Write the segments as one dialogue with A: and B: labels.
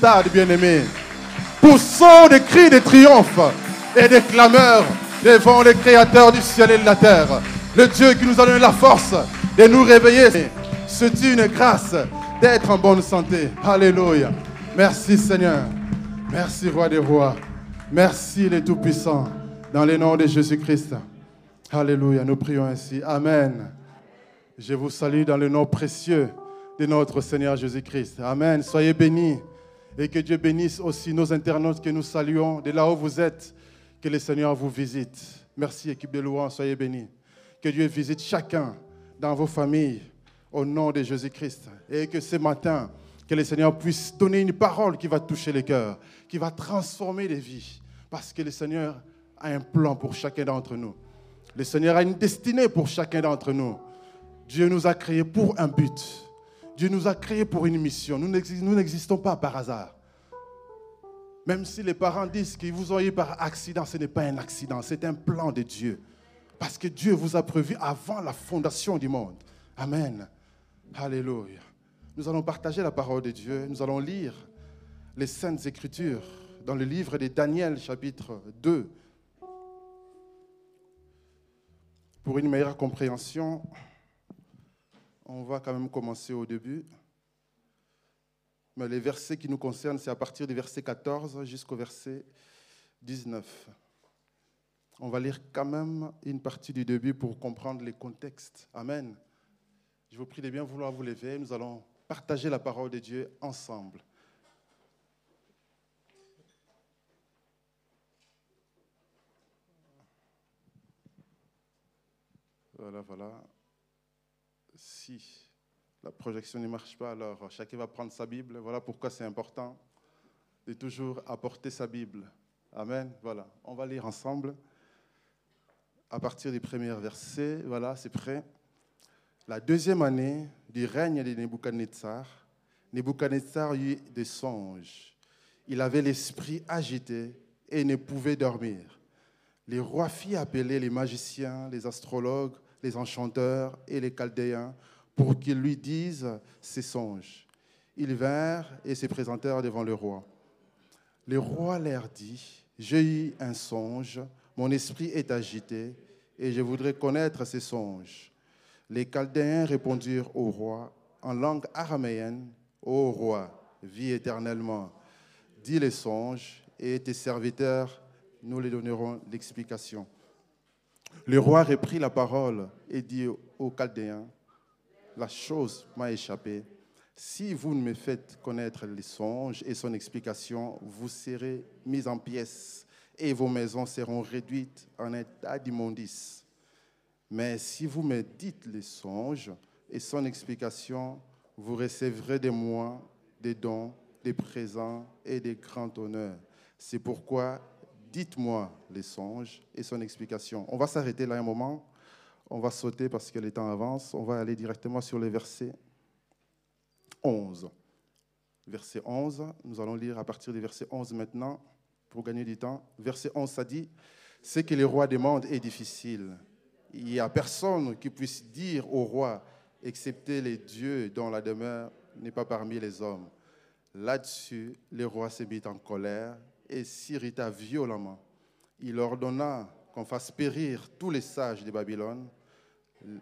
A: Stade bien-aimé. Poussons des cris de triomphe et des clameurs devant le Créateur du ciel et de la terre. Le Dieu qui nous a donné la force de nous réveiller. C'est une grâce d'être en bonne santé. Alléluia. Merci Seigneur. Merci Roi des Rois. Merci les Tout-Puissants. Dans le nom de Jésus-Christ. Alléluia. Nous prions ainsi. Amen. Je vous salue dans le nom précieux de notre Seigneur Jésus-Christ. Amen. Soyez bénis. Et que Dieu bénisse aussi nos internautes que nous saluons de là où vous êtes. Que le Seigneur vous visite. Merci, équipe de louanges. Soyez bénis. Que Dieu visite chacun dans vos familles au nom de Jésus-Christ. Et que ce matin, que le Seigneur puisse donner une parole qui va toucher les cœurs, qui va transformer les vies. Parce que le Seigneur a un plan pour chacun d'entre nous. Le Seigneur a une destinée pour chacun d'entre nous. Dieu nous a créés pour un but. Dieu nous a créés pour une mission. Nous n'existons pas par hasard. Même si les parents disent qu'ils vous ont eu par accident, ce n'est pas un accident, c'est un plan de Dieu. Parce que Dieu vous a prévu avant la fondation du monde. Amen. Alléluia. Nous allons partager la parole de Dieu. Nous allons lire les Saintes Écritures dans le livre de Daniel chapitre 2. Pour une meilleure compréhension, on va quand même commencer au début. Mais les versets qui nous concernent, c'est à partir du verset 14 jusqu'au verset 19. On va lire quand même une partie du début pour comprendre les contextes. Amen. Je vous prie de bien vouloir vous lever. Nous allons partager la parole de Dieu ensemble. Voilà, voilà. Si la projection ne marche pas, alors chacun va prendre sa Bible. Voilà pourquoi c'est important de toujours apporter sa Bible. Amen. Voilà, on va lire ensemble à partir du premier verset. Voilà, c'est prêt. La deuxième année du règne de Nebuchadnezzar, Nebuchadnezzar eut des songes. Il avait l'esprit agité et ne pouvait dormir. Les rois fit appeler les magiciens, les astrologues, les enchanteurs et les chaldéens pour qu'ils lui disent ses songes. Ils vinrent et se présentèrent devant le roi. Le roi leur dit, j'ai eu un songe, mon esprit est agité et je voudrais connaître ces songes. Les Chaldéens répondirent au roi en langue araméenne, Ô roi, vis éternellement, dis les songes et tes serviteurs, nous les donnerons l'explication. Le roi reprit la parole et dit aux Chaldéens, la chose m'a échappé. Si vous ne me faites connaître les songes et son explication, vous serez mis en pièces et vos maisons seront réduites en état d'immondice. Mais si vous me dites les songes et son explication, vous recevrez de moi des dons, des présents et des grands honneurs. C'est pourquoi dites-moi les songes et son explication. On va s'arrêter là un moment. On va sauter parce que le temps avance. On va aller directement sur le verset 11. Verset 11, nous allons lire à partir du verset 11 maintenant pour gagner du temps. Verset 11, ça dit, ce que le roi demande est difficile. Il n'y a personne qui puisse dire au roi, excepté les dieux dont la demeure n'est pas parmi les hommes. Là-dessus, le roi se en colère et s'irrita violemment. Il ordonna qu'on fasse périr tous les sages de Babylone.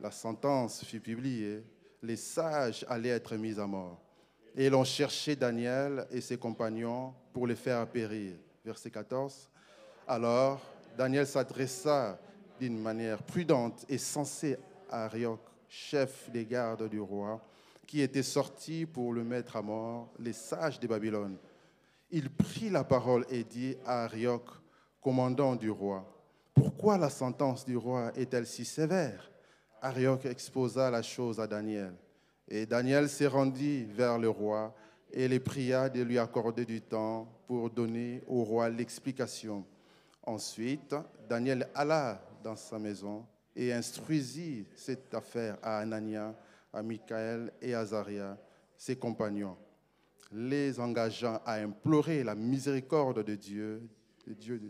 A: La sentence fut publiée. Les sages allaient être mis à mort. Et l'on cherchait Daniel et ses compagnons pour les faire périr. Verset 14. Alors, Daniel s'adressa d'une manière prudente et sensée à Arioch, chef des gardes du roi, qui était sorti pour le mettre à mort, les sages de Babylone il prit la parole et dit à Arioch, commandant du roi, Pourquoi la sentence du roi est-elle si sévère? Arioch exposa la chose à Daniel. Et Daniel s'est rendu vers le roi et les pria de lui accorder du temps pour donner au roi l'explication. Ensuite, Daniel alla dans sa maison et instruisit cette affaire à Anania, à Michael et à Azaria, ses compagnons les engageant à implorer la miséricorde de Dieu, de Dieu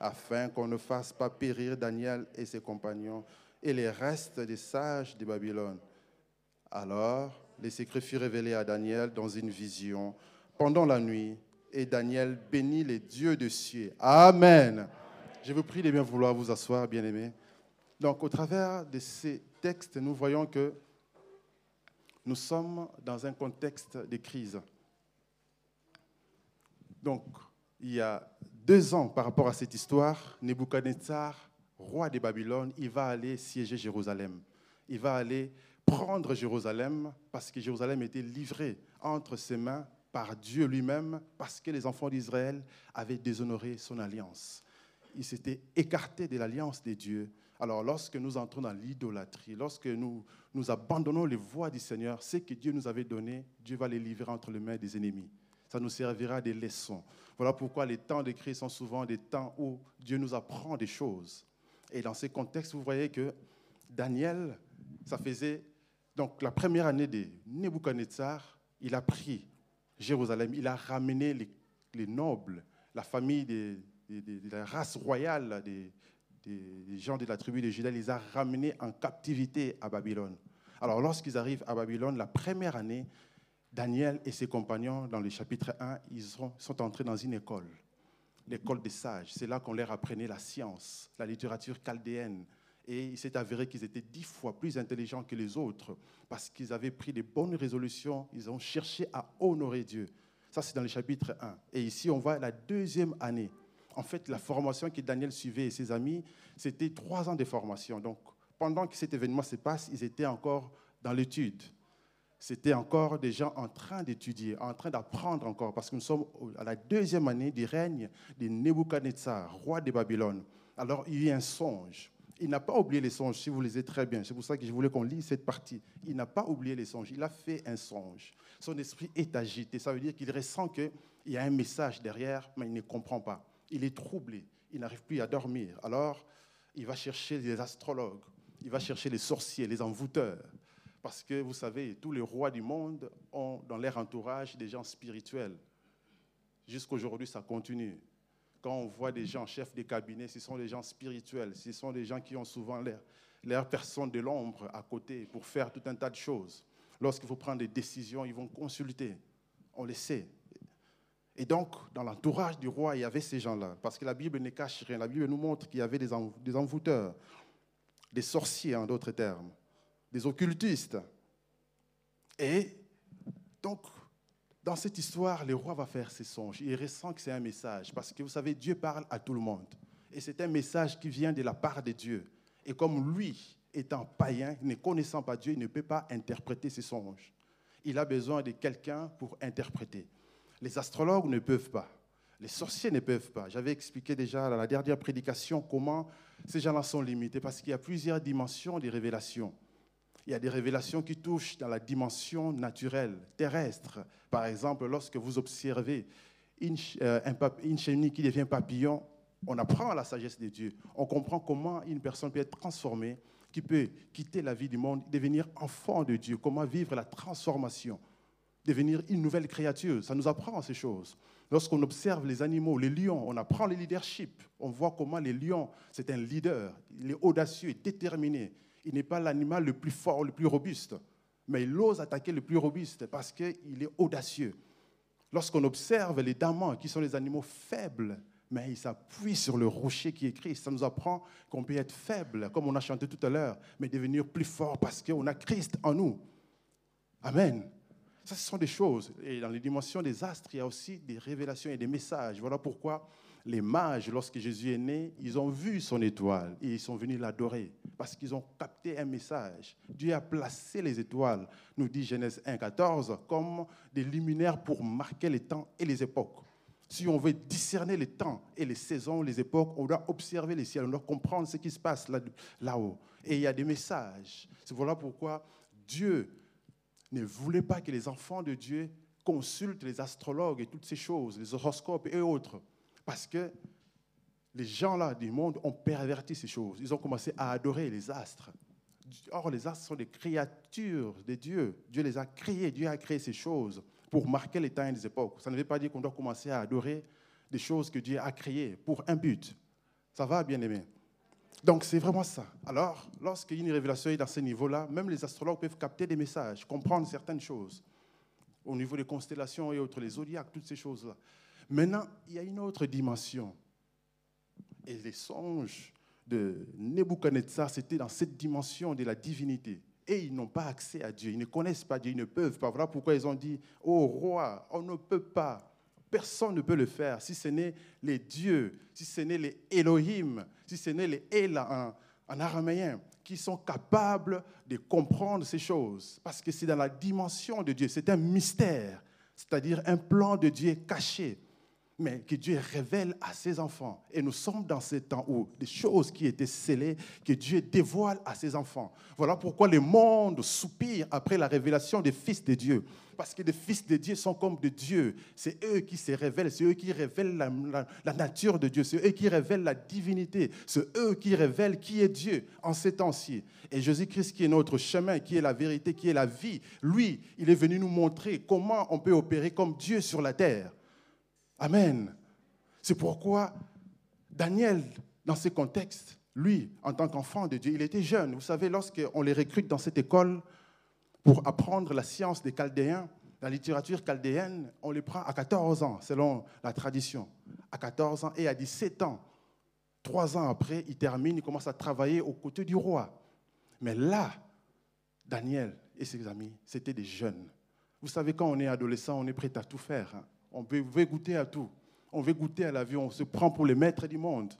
A: afin qu'on ne fasse pas périr Daniel et ses compagnons et les restes des sages de Babylone. Alors, les secrets furent révélés à Daniel dans une vision pendant la nuit et Daniel bénit les dieux de cieux. Amen. Je vous prie de bien vouloir vous asseoir, bien-aimés. Donc, au travers de ces textes, nous voyons que nous sommes dans un contexte de crise. Donc, il y a deux ans par rapport à cette histoire, Nebuchadnezzar, roi de Babylone, il va aller siéger Jérusalem. Il va aller prendre Jérusalem parce que Jérusalem était livré entre ses mains par Dieu lui-même parce que les enfants d'Israël avaient déshonoré son alliance. Ils s'étaient écartés de l'alliance des dieux. Alors lorsque nous entrons dans l'idolâtrie, lorsque nous, nous abandonnons les voies du Seigneur, ce que Dieu nous avait donné, Dieu va les livrer entre les mains des ennemis. Ça nous servira des leçons. Voilà pourquoi les temps de crise sont souvent des temps où Dieu nous apprend des choses. Et dans ces contextes, vous voyez que Daniel, ça faisait donc la première année de Nebuchadnezzar, il a pris Jérusalem, il a ramené les, nobles, la famille de, la race royale des, gens de la tribu de Juda, les a ramenés en captivité à Babylone. Alors lorsqu'ils arrivent à Babylone, la première année, Daniel et ses compagnons, dans le chapitre 1, ils sont, entrés dans une école, l'école des sages. C'est là qu'on leur apprenait la science, la littérature chaldéenne, et il s'est avéré qu'ils étaient dix fois plus intelligents que les autres parce qu'ils avaient pris des bonnes résolutions, ils ont cherché à honorer Dieu. Ça, c'est dans le chapitre 1. Et ici, on voit la deuxième année. En fait, la formation que Daniel suivait et ses amis, c'était trois ans de formation. Donc, pendant que cet événement se passe, ils étaient encore dans l'étude. C'était encore des gens en train d'étudier, en train d'apprendre encore, parce que nous sommes à la deuxième année du règne de Nebuchadnezzar, roi de Babylone. Alors, il y a un songe il n'a pas oublié les songes, si vous lisez très bien. C'est pour ça que je voulais qu'on lise cette partie. Il n'a pas oublié les songes, il a fait un songe. Son esprit est agité. Ça veut dire qu'il ressent qu'il y a un message derrière, mais il ne comprend pas. Il est troublé, il n'arrive plus à dormir. Alors, il va chercher les astrologues, il va chercher les sorciers, les envoûteurs. Parce que vous savez, tous les rois du monde ont dans leur entourage des gens spirituels. Jusqu'aujourd'hui, ça continue. Quand on voit des gens chefs de cabinet, ce sont des gens spirituels, ce sont des gens qui ont souvent l'air, l'air personne de l'ombre à côté pour faire tout un tas de choses. Lorsqu'il faut prendre des décisions, ils vont consulter. On le sait. Et donc, dans l'entourage du roi, il y avait ces gens-là. Parce que la Bible ne cache rien. La Bible nous montre qu'il y avait des envoûteurs, des sorciers en d'autres termes, des occultistes. Et donc, dans cette histoire, le roi va faire ses songes. Il ressent que c'est un message. Parce que vous savez, Dieu parle à tout le monde. Et c'est un message qui vient de la part de Dieu. Et comme lui, étant païen, ne connaissant pas Dieu, il ne peut pas interpréter ses songes. Il a besoin de quelqu'un pour interpréter. Les astrologues ne peuvent pas. Les sorciers ne peuvent pas. J'avais expliqué déjà dans la dernière prédication comment ces gens-là sont limités parce qu'il y a plusieurs dimensions des révélations. Il y a des révélations qui touchent dans la dimension naturelle, terrestre. Par exemple, lorsque vous observez une, euh, une chenille qui devient papillon, on apprend la sagesse de Dieu. On comprend comment une personne peut être transformée, qui peut quitter la vie du monde, devenir enfant de Dieu, comment vivre la transformation, devenir une nouvelle créature. Ça nous apprend ces choses. Lorsqu'on observe les animaux, les lions, on apprend le leadership. On voit comment les lions, c'est un leader. Il est audacieux, déterminé il n'est pas l'animal le plus fort, le plus robuste, mais il ose attaquer le plus robuste parce qu'il est audacieux. Lorsqu'on observe les damans, qui sont les animaux faibles, mais ils s'appuient sur le rocher qui est Christ. Ça nous apprend qu'on peut être faible, comme on a chanté tout à l'heure, mais devenir plus fort parce qu'on a Christ en nous. Amen. Ça, ce sont des choses. Et dans les dimensions des astres, il y a aussi des révélations et des messages. Voilà pourquoi les mages, lorsque Jésus est né, ils ont vu son étoile et ils sont venus l'adorer parce qu'ils ont capté un message. Dieu a placé les étoiles, nous dit Genèse 1, 14, comme des luminaires pour marquer les temps et les époques. Si on veut discerner les temps et les saisons, les époques, on doit observer les ciels, on doit comprendre ce qui se passe là-haut. et il y a des messages. C'est voilà pourquoi Dieu ne voulait pas que les enfants de Dieu consultent les astrologues et toutes ces choses, les horoscopes et autres. Parce que les gens là du monde ont perverti ces choses. Ils ont commencé à adorer les astres. Or, les astres sont des créatures de Dieu. Dieu les a créés. Dieu a créé ces choses pour marquer les temps et les époques. Ça ne veut pas dire qu'on doit commencer à adorer des choses que Dieu a créées pour un but. Ça va, bien aimé Donc, c'est vraiment ça. Alors, lorsqu'il y a une révélation dans ce niveau-là, même les astrologues peuvent capter des messages, comprendre certaines choses. au niveau des constellations et autres, les zodiaques, toutes ces choses-là. Maintenant, il y a une autre dimension. Et les songes de Nebuchadnezzar, c'était dans cette dimension de la divinité. Et ils n'ont pas accès à Dieu, ils ne connaissent pas Dieu, ils ne peuvent pas. Voilà pourquoi ils ont dit, oh roi, on ne peut pas, personne ne peut le faire si ce n'est les dieux, si ce n'est les Elohim, si ce n'est les Ela en araméen, qui sont capables de comprendre ces choses. Parce que c'est dans la dimension de Dieu, c'est un mystère, c'est-à-dire un plan de Dieu caché mais que Dieu révèle à ses enfants. Et nous sommes dans ce temps où des choses qui étaient scellées, que Dieu dévoile à ses enfants. Voilà pourquoi le monde soupire après la révélation des fils de Dieu. Parce que les fils de Dieu sont comme de Dieu. C'est eux qui se révèlent, c'est eux qui révèlent la, la nature de Dieu, c'est eux qui révèlent la divinité, c'est eux qui révèlent qui est Dieu en ces temps-ci. Et Jésus-Christ qui est notre chemin, qui est la vérité, qui est la vie, lui, il est venu nous montrer comment on peut opérer comme Dieu sur la terre. Amen. C'est pourquoi Daniel, dans ce contexte, lui, en tant qu'enfant de Dieu, il était jeune. Vous savez, lorsqu'on les recrute dans cette école pour apprendre la science des Chaldéens, la littérature chaldéenne, on les prend à 14 ans, selon la tradition. À 14 ans et à 17 ans. Trois ans après, il termine, il commence à travailler aux côtés du roi. Mais là, Daniel et ses amis, c'était des jeunes. Vous savez, quand on est adolescent, on est prêt à tout faire. Hein. On veut, goûter à tout. On veut goûter à la vie. On se prend pour les maîtres du monde.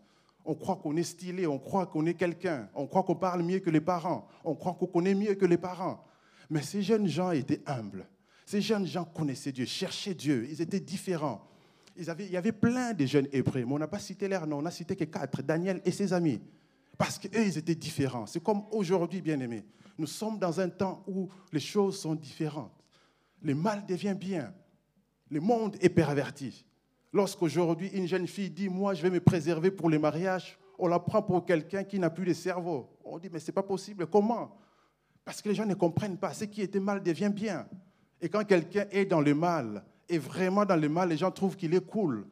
A: On croit qu'on est stylé, on croit qu'on est quelqu'un, on croit qu'on parle mieux que les parents, on croit qu'on connaît mieux que les parents. Mais ces jeunes gens étaient humbles. Ces jeunes gens connaissaient Dieu, cherchaient Dieu, ils étaient différents. il y avait plein de jeunes hébreux, mais on n'a pas cité leur nom, on n'a cité que quatre, Daniel et ses amis. Parce qu'eux, ils étaient différents. C'est comme aujourd'hui, bien-aimés. Nous sommes dans un temps où les choses sont différentes. Le mal devient bien. Le monde est perverti. Lorsqu'aujourd'hui, une jeune fille dit Moi, je vais me préserver pour le mariage, on la prend pour quelqu'un qui n'a plus de cerveau. On dit Mais ce n'est pas possible. Comment? Parce que les gens ne comprennent pas. Ce qui était mal devient bien. Et quand quelqu'un est dans le mal, et vraiment dans le mal, les gens trouvent qu'il est cool.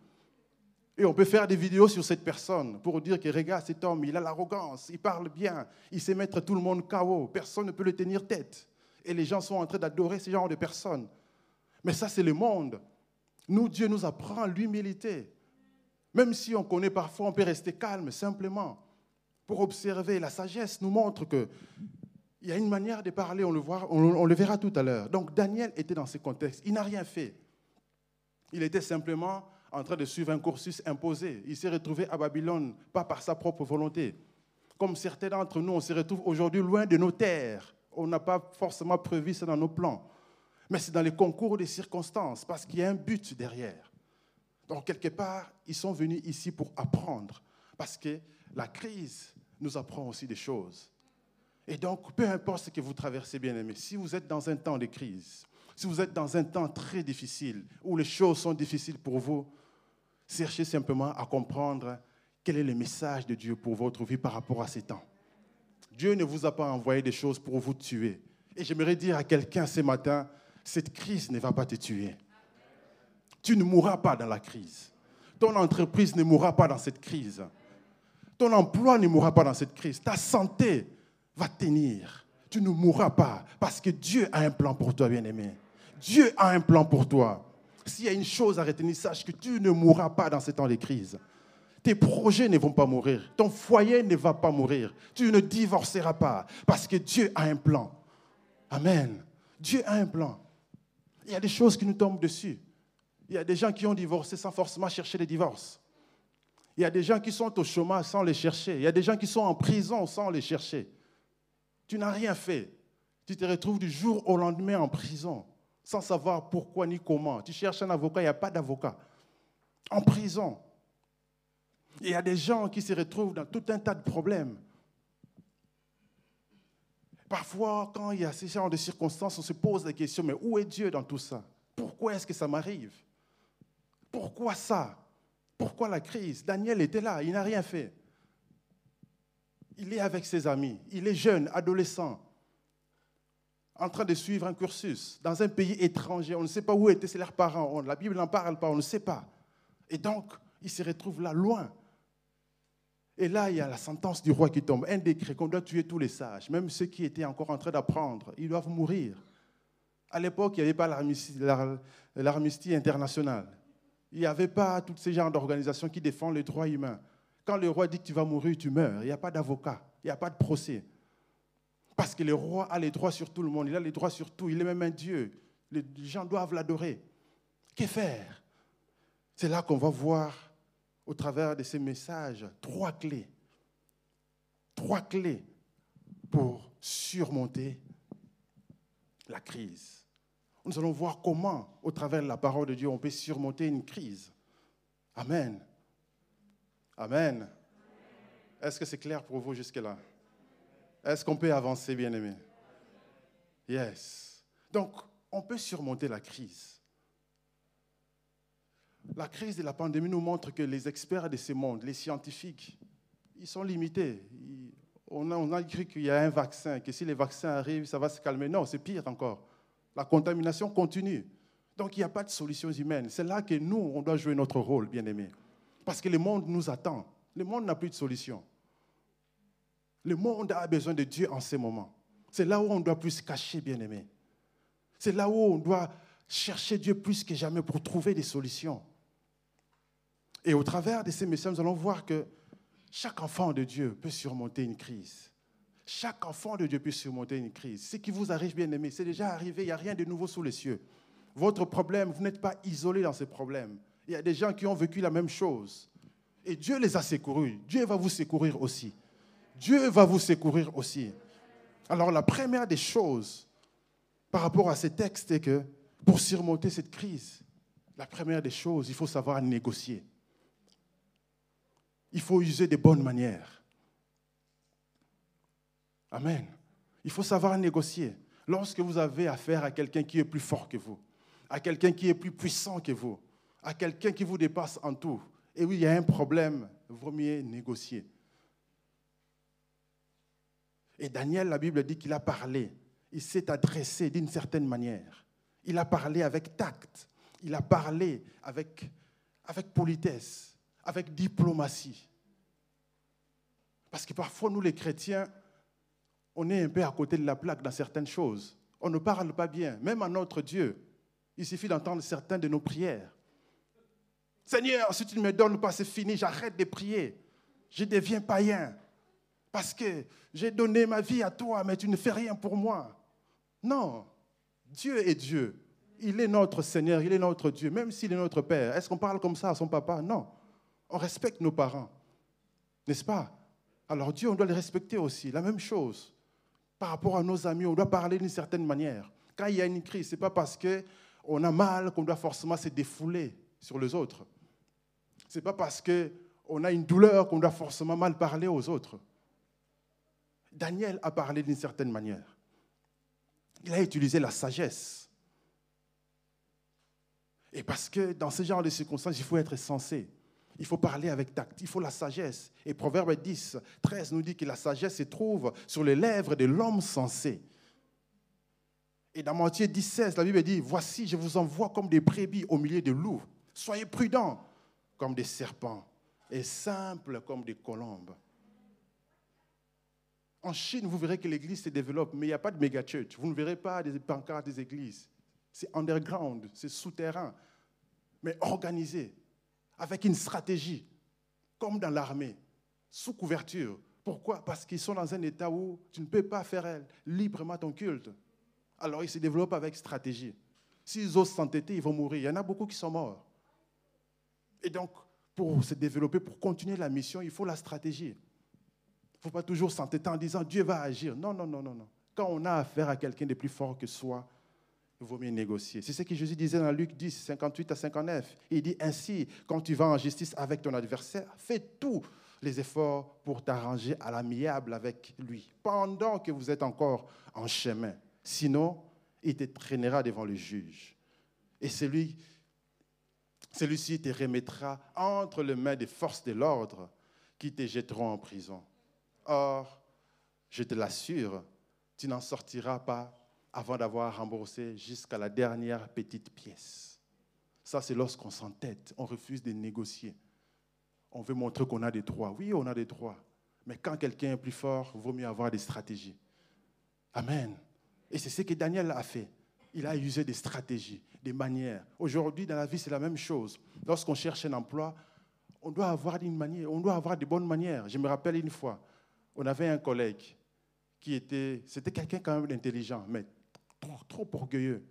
A: Et on peut faire des vidéos sur cette personne pour dire que regarde cet homme, il a l'arrogance, il parle bien, il sait mettre tout le monde KO, personne ne peut le tenir tête. Et les gens sont en train d'adorer ce genre de personnes. Mais ça, c'est le monde. Nous, Dieu nous apprend l'humilité. Même si on connaît parfois, on peut rester calme simplement pour observer. La sagesse nous montre que il y a une manière de parler, on le, on, le verra tout à l'heure. Donc Daniel était dans ce contexte. Il n'a rien fait. Il était simplement en train de suivre un cursus imposé. Il s'est retrouvé à Babylone, pas par sa propre volonté. Comme certains d'entre nous, on se retrouve aujourd'hui loin de nos terres. On n'a pas forcément prévu ça dans nos plans mais c'est dans les concours des circonstances, parce qu'il y a un but derrière. Donc, quelque part, ils sont venus ici pour apprendre, parce que la crise nous apprend aussi des choses. Et donc, peu importe ce que vous traversez, bien aimé, si vous êtes dans un temps de crise, si vous êtes dans un temps très difficile, où les choses sont difficiles pour vous, cherchez simplement à comprendre quel est le message de Dieu pour votre vie par rapport à ces temps. Dieu ne vous a pas envoyé des choses pour vous tuer. Et j'aimerais dire à quelqu'un ce matin, cette crise ne va pas te tuer. Tu ne mourras pas dans la crise. Ton entreprise ne mourra pas dans cette crise. Ton emploi ne mourra pas dans cette crise. Ta santé va tenir. Tu ne mourras pas parce que Dieu a un plan pour toi, bien-aimé. Dieu a un plan pour toi. S'il y a une chose à retenir, sache que tu ne mourras pas dans ces temps de crise. Tes projets ne vont pas mourir. Ton foyer ne va pas mourir. Tu ne divorceras pas parce que Dieu a un plan. Amen. Dieu a un plan. Il y a des choses qui nous tombent dessus. Il y a des gens qui ont divorcé sans forcément chercher le divorce. Il y a des gens qui sont au chômage sans les chercher. Il y a des gens qui sont en prison sans les chercher. Tu n'as rien fait. Tu te retrouves du jour au lendemain en prison sans savoir pourquoi ni comment. Tu cherches un avocat, il n'y a pas d'avocat. En prison. Il y a des gens qui se retrouvent dans tout un tas de problèmes. Parfois, quand il y a ce genre de circonstances, on se pose la question, mais où est Dieu dans tout ça? Pourquoi est-ce que ça m'arrive? Pourquoi ça? Pourquoi la crise? Daniel était là, il n'a rien fait. Il est avec ses amis, il est jeune, adolescent, en train de suivre un cursus dans un pays étranger. On ne sait pas où étaient leurs parents, la Bible n'en parle pas, on ne sait pas. Et donc, il se retrouve là, loin. Et là, il y a la sentence du roi qui tombe, un décret qu'on doit tuer tous les sages, même ceux qui étaient encore en train d'apprendre, ils doivent mourir. À l'époque, il n'y avait pas l'armistice international. Il n'y avait pas tous ces genres d'organisations qui défendent les droits humains. Quand le roi dit que tu vas mourir, tu meurs. Il n'y a pas d'avocat, il n'y a pas de procès. Parce que le roi a les droits sur tout le monde, il a les droits sur tout, il est même un Dieu. Les gens doivent l'adorer. Que faire? C'est là qu'on va voir, au travers de ces messages, trois clés. Trois clés pour surmonter la crise. Nous allons voir comment, au travers de la parole de Dieu, on peut surmonter une crise. Amen. Amen. Est-ce que c'est clair pour vous jusque-là? Est-ce qu'on peut avancer, bien-aimé? Yes. Donc, on peut surmonter la crise. La crise de la pandémie nous montre que les experts de ce monde, les scientifiques, ils sont limités. on, a, on cru qu'il y a un vaccin, que si les vaccins arrivent, ça va se calmer. Non, c'est pire encore. La contamination continue. Donc il n'y a pas de solutions humaines. C'est là que nous, on doit jouer notre rôle, bien-aimés. Parce que le monde nous attend. Le monde n'a plus de solution. Le monde a besoin de Dieu en ce moment. C'est là où on doit plus se cacher, bien-aimés. C'est là où on doit chercher Dieu plus que jamais pour trouver des solutions. Et au travers de ces messages, nous allons voir que chaque enfant de Dieu peut surmonter une crise. Chaque enfant de Dieu peut surmonter une crise. Ce qui vous arrive, bien aimé, c'est déjà arrivé, il n'y a rien de nouveau sous les cieux. Votre problème, vous n'êtes pas isolé dans ce problème. Il y a des gens qui ont vécu la même chose. Et Dieu les a secourus. Dieu va vous secourir aussi. Dieu va vous secourir aussi. Alors la première des choses par rapport à ces textes est que pour surmonter cette crise, la première des choses, il faut savoir négocier. Il faut user des bonnes manières. Amen. Il faut savoir négocier. Lorsque vous avez affaire à quelqu'un qui est plus fort que vous, à quelqu'un qui est plus puissant que vous, à quelqu'un qui vous dépasse en tout, et oui, il y a un problème, il vaut mieux négocier. Et Daniel, la Bible dit qu'il a parlé, il s'est adressé d'une certaine manière. Il a parlé avec tact, il a parlé avec, avec politesse, avec diplomatie. Parce que parfois, nous les chrétiens, on est un peu à côté de la plaque dans certaines choses. On ne parle pas bien, même à notre Dieu. Il suffit d'entendre certaines de nos prières. Seigneur, si tu ne me donnes pas, c'est fini, j'arrête de prier. Je deviens païen. Parce que j'ai donné ma vie à toi, mais tu ne fais rien pour moi. Non, Dieu est Dieu. Il est notre Seigneur, il est notre Dieu, même s'il est notre Père. Est-ce qu'on parle comme ça à son papa? Non. On respecte nos parents. N'est-ce pas? Alors Dieu, on doit le respecter aussi. La même chose par rapport à nos amis, on doit parler d'une certaine manière. Quand il y a une crise, ce n'est pas parce qu'on a mal qu'on doit forcément se défouler sur les autres. Ce n'est pas parce qu'on a une douleur qu'on doit forcément mal parler aux autres. Daniel a parlé d'une certaine manière. Il a utilisé la sagesse. Et parce que dans ce genre de circonstances, il faut être sensé. Il faut parler avec tact, il faut la sagesse. Et Proverbe 10, 13 nous dit que la sagesse se trouve sur les lèvres de l'homme sensé. Et dans Matthieu 10, 16, la Bible dit, voici, je vous envoie comme des brebis au milieu de loups. Soyez prudents comme des serpents et simples comme des colombes. En Chine, vous verrez que l'église se développe, mais il n'y a pas de méga church. Vous ne verrez pas des pancartes des églises. C'est underground, c'est souterrain, mais organisé avec une stratégie, comme dans l'armée, sous couverture. Pourquoi? Parce qu'ils sont dans un état où tu ne peux pas faire librement ton culte. Alors ils se développent avec stratégie. S'ils osent s'entêter, ils vont mourir. Il y en a beaucoup qui sont morts. Et donc, pour se développer, pour continuer la mission, il faut la stratégie. Il ne faut pas toujours s'entêter en disant Dieu va agir. Non, non, non, non, non. Quand on a affaire à quelqu'un de plus fort que soi, il vaut mieux négocier. C'est ce que Jésus disait dans Luc 10, 58 à 59. Il dit ainsi, quand tu vas en justice avec ton adversaire, fais tous les efforts pour t'arranger à l'amiable avec lui, pendant que vous êtes encore en chemin. Sinon, il te traînera devant le juge. Et celui, celui-ci te remettra entre les mains des forces de l'ordre qui te jetteront en prison. Or, je te l'assure, tu n'en sortiras pas avant d'avoir remboursé jusqu'à la dernière petite pièce. Ça, c'est lorsqu'on s'entête, on refuse de négocier. On veut montrer qu'on a des droits. Oui, on a des droits. Mais quand quelqu'un est plus fort, il vaut mieux avoir des stratégies. Amen. Et c'est ce que Daniel a fait. il a usé des stratégies, des manières. Aujourd'hui, dans la vie, c'est la même chose. Lorsqu'on cherche un emploi, on doit avoir une manière, on doit avoir des bonnes manières. Je me rappelle une fois, on avait un collègue qui était, c'était quelqu'un quand même d'intelligent, mais trop, trop orgueilleux.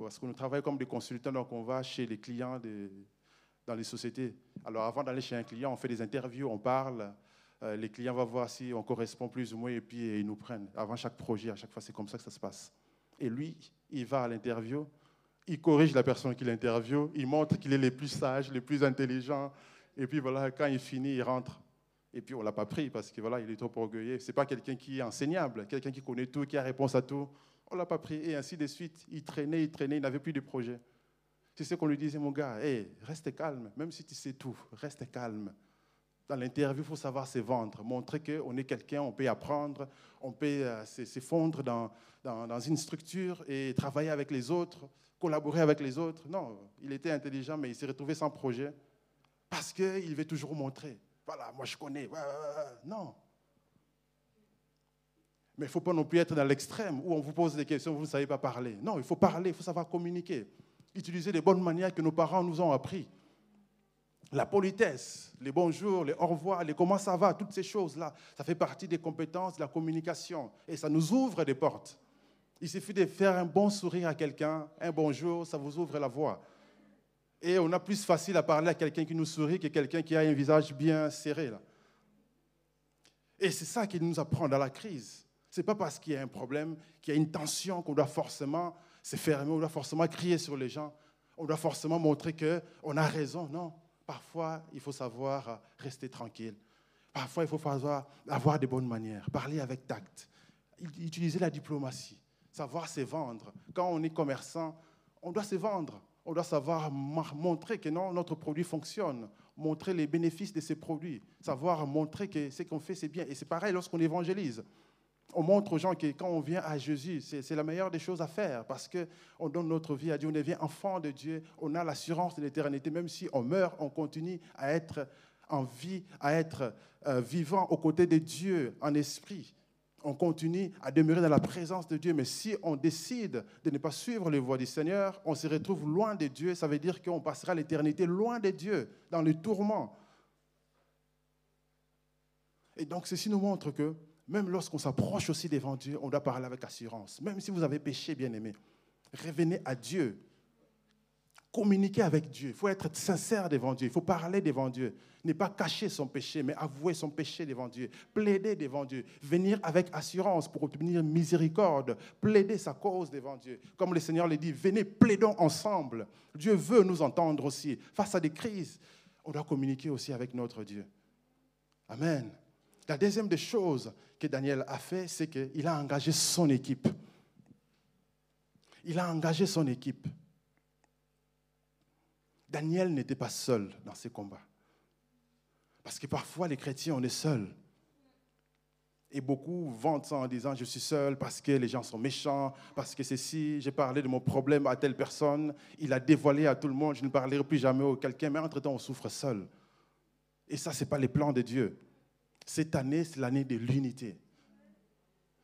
A: parce que nous travaillons comme des consultants, donc on va chez les clients dans les sociétés. Alors avant d'aller chez un client, on fait des interviews, on parle. Euh, les clients vont voir si on correspond plus ou moins et puis ils nous prennent. Avant chaque projet, à chaque fois, c'est comme ça que ça se passe. Et lui, il va à l'interview, il corrige la personne qui l'interviewe, il montre qu'il est le plus sage, le plus intelligent. Et puis voilà, quand il finit, il rentre. Et puis on ne l'a pas pris parce que voilà, il est trop orgueilleux. Ce n'est pas quelqu'un qui est enseignable, quelqu'un qui connaît tout, qui a réponse à tout. On ne l'a pas pris. Et ainsi de suite. Il traînait, il traînait, il n'avait plus de projet. C'est ce qu'on lui disait, mon gars, hey, reste calme, même si tu sais tout, reste calme. Dans l'interview, il faut savoir se vendre, montrer qu'on est quelqu'un, on peut apprendre, on peut euh, se fondre dans, dans, dans, une structure et travailler avec les autres, collaborer avec les autres. Non, il était intelligent, mais il s'est retrouvé sans projet parce qu'il veut toujours montrer. Voilà, moi je connais. Non. Mais il ne faut pas non plus être dans l'extrême où on vous pose des questions, vous ne savez pas parler. Non, il faut parler, il faut savoir communiquer. Utiliser les bonnes manières que nos parents nous ont appris. La politesse, les bonjours, les au revoir, les comment ça va, toutes ces choses-là, ça fait partie des compétences de la communication et ça nous ouvre des portes. Il suffit de faire un bon sourire à quelqu'un, un bonjour, ça vous ouvre la voie. Et on a plus facile à parler à quelqu'un qui nous sourit que quelqu'un qui a un visage bien serré. Là. Et c'est ça qui nous apprend dans la crise. Ce n'est pas parce qu'il y a un problème, qu'il y a une tension qu'on doit forcément se fermer, on doit forcément crier sur les gens, on doit forcément montrer qu'on a raison. Non, Parfois, il faut savoir rester tranquille. Parfois, il faut savoir avoir des bonnes manières, parler avec tact, utiliser la diplomatie, savoir se vendre. Quand on est commerçant, on doit se vendre. On doit savoir montrer que non, notre produit fonctionne, montrer les bénéfices de ces produits, savoir montrer que ce qu'on fait, c'est bien. Et c'est pareil lorsqu'on évangélise on montre aux gens que quand on vient à Jésus, c'est la meilleure des choses à faire parce qu'on donne notre vie à Dieu, on devient enfant de Dieu, on a l'assurance de l'éternité. Même si on meurt, on continue à être en vie, à être euh, vivant aux côtés de Dieu en esprit. On continue à demeurer dans la présence de Dieu. Mais si on décide de ne pas suivre les voies du Seigneur, on se retrouve loin de Dieu. Ça veut dire qu'on passera l'éternité loin de Dieu, dans le tourment. Et donc, ceci nous montre que même lorsqu'on s'approche aussi devant Dieu, on doit parler avec assurance. Même si vous avez péché, bien-aimé, revenez à Dieu. Communiquez avec Dieu. Il faut être sincère devant Dieu. Il faut parler devant Dieu. Ne pas cacher son péché, mais avouer son péché devant Dieu. Plaider devant Dieu. Venir avec assurance pour obtenir miséricorde. Plaider sa cause devant Dieu. Comme le Seigneur le dit, venez, plaidons ensemble. Dieu veut nous entendre aussi. Face à des crises, on doit communiquer aussi avec notre Dieu. Amen. La deuxième des choses que Daniel a fait, c'est qu'il a engagé son équipe. Il a engagé son équipe. Daniel n'était pas seul dans ces combats. Parce que parfois, les chrétiens, on est seuls. Et beaucoup vantent en disant Je suis seul parce que les gens sont méchants, parce que ceci, j'ai parlé de mon problème à telle personne, il a dévoilé à tout le monde, je ne parlerai plus jamais à quelqu'un, mais entre-temps, on souffre seul. Et ça, ce n'est pas les plans de Dieu. Cette année, c'est l'année de l'unité.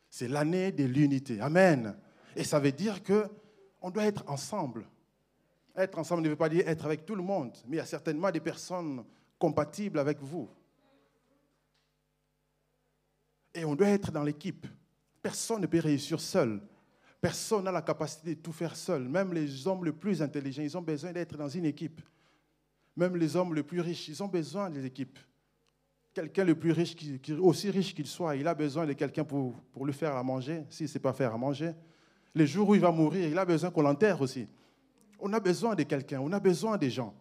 A: C'est l'année de l'unité. Amen. Et ça veut dire que on doit être ensemble. Être ensemble ne veut pas dire être avec tout le monde, mais il y a certainement des personnes compatibles avec vous. Et on doit être dans l'équipe. Personne ne peut réussir seul. Personne n'a la capacité de tout faire seul. Même les hommes les plus intelligents, ils ont besoin d'être dans une équipe. Même les hommes les plus riches, ils ont besoin de l'équipe quelqu'un le plus riche, aussi riche qu'il soit, il a besoin de quelqu'un pour, pour lui faire à manger, s'il ne sait pas faire à manger. Les jours où il va mourir, il a besoin qu'on l'enterre aussi. On a besoin de quelqu'un, on a besoin des gens.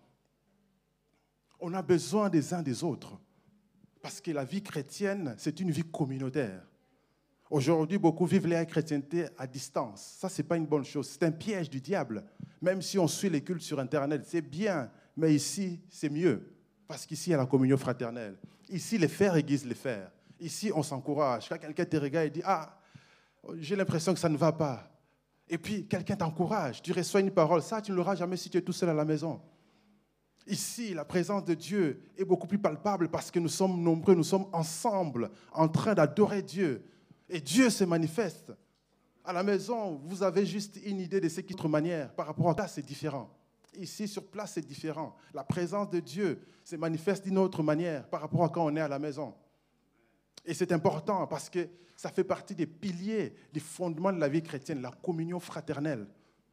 A: On a besoin des uns des autres. Parce que la vie chrétienne, c'est une vie communautaire. Aujourd'hui, beaucoup vivent la chrétienté à distance. Ça, ce n'est pas une bonne chose. C'est un piège du diable. Même si on suit les cultes sur Internet, c'est bien, mais ici, c'est mieux. Parce qu'ici, il y a la communion fraternelle. Ici, les fers aiguisent les fers. Ici, on s'encourage. Quand quelqu'un te regarde et dit Ah, j'ai l'impression que ça ne va pas. Et puis, quelqu'un t'encourage. Tu reçois une parole. Ça, tu ne l'auras jamais si tu es tout seul à la maison. Ici, la présence de Dieu est beaucoup plus palpable parce que nous sommes nombreux, nous sommes ensemble en train d'adorer Dieu. Et Dieu se manifeste. À la maison, vous avez juste une idée de ce qui est manière. Par rapport à ça, c'est différent. Ici, sur place, c'est différent. La présence de Dieu se manifeste d'une autre manière par rapport à quand on est à la maison. Et c'est important parce que ça fait partie des piliers, des fondements de la vie chrétienne, la communion fraternelle.